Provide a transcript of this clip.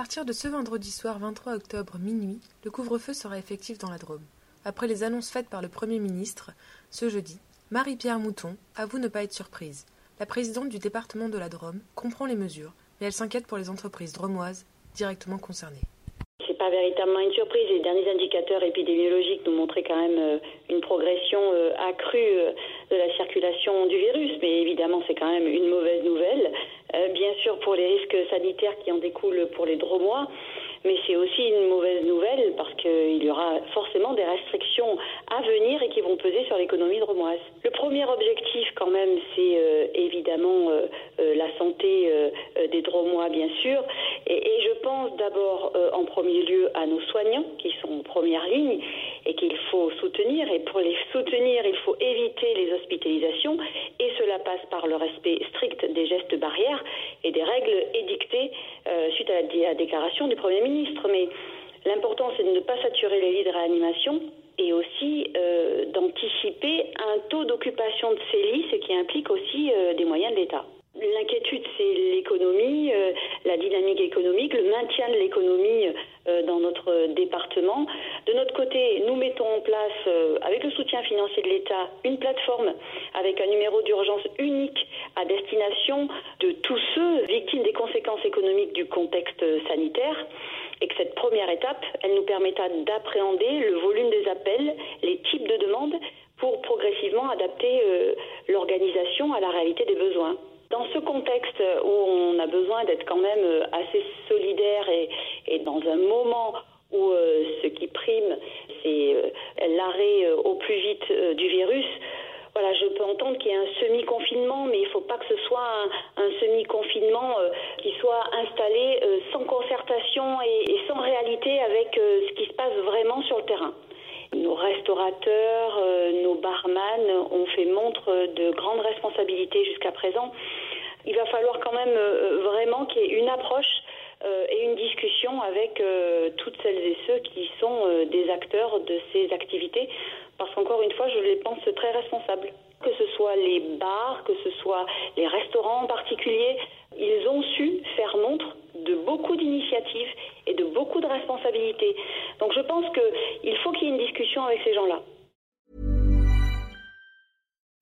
Partir de ce vendredi soir 23 octobre minuit, le couvre-feu sera effectif dans la Drôme. Après les annonces faites par le Premier ministre ce jeudi, Marie-Pierre Mouton avoue ne pas être surprise. La présidente du département de la Drôme comprend les mesures, mais elle s'inquiète pour les entreprises dromoises directement concernées. C'est pas véritablement une surprise. Les derniers indicateurs épidémiologiques nous montraient quand même euh, une progression euh, accrue euh, de la circulation du virus, mais évidemment c'est quand même une mauvaise nouvelle. Pour les risques sanitaires qui en découlent pour les dromois, mais c'est aussi une mauvaise nouvelle parce qu'il y aura forcément des restrictions à venir et qui vont peser sur l'économie dromoise. Le premier objectif quand même, c'est euh, évidemment euh, euh, la santé des dromois bien sûr, et, et je pense d'abord en premier lieu à nos soignants qui sont en première ligne et qu'il faut soutenir, et pour les soutenir, il faut éviter les hospitalisations, et cela passe par le respect strict des gestes barrières et des règles édictées suite à la déclaration du Premier ministre. Mais l'important, c'est de ne pas saturer les lits de réanimation et aussi euh, d'anticiper un taux d'occupation de ces lits, ce qui implique aussi euh, des moyens de l'État. L'inquiétude, c'est l'économie, euh, la dynamique économique, le maintien de l'économie dans notre département. De notre côté, nous mettons en place, avec le soutien financier de l'État, une plateforme avec un numéro d'urgence unique à destination de tous ceux victimes des conséquences économiques du contexte sanitaire et que cette première étape, elle nous permettra d'appréhender le volume des appels, les types de demandes pour progressivement adapter euh, l'organisation à la réalité des besoins. Dans ce contexte où on a besoin d'être quand même euh, assez solidaire et, dans un moment où euh, ce qui prime, c'est l'arrêt au plus vite du virus, voilà, je peux entendre qu'il y ait un semi-confinement, mais il ne faut pas que ce soit un, semi-confinement euh, qui soit installé euh, sans concertation et, sans réalité avec euh, ce qui se passe vraiment sur le terrain. Nos restaurateurs, nos barman ont fait montre de grandes responsabilités jusqu'à présent. Il va falloir quand même vraiment qu'il y ait une approche et une discussion avec toutes celles et ceux qui sont des acteurs de ces activités parce qu'encore une fois, je les pense très responsables. Que ce soit les bars, que ce soit les restaurants en particulier, ils ont su faire montre de beaucoup d'initiatives et de beaucoup de responsabilités. Donc je pense qu'il faut qu'il y ait une discussion avec ces gens-là.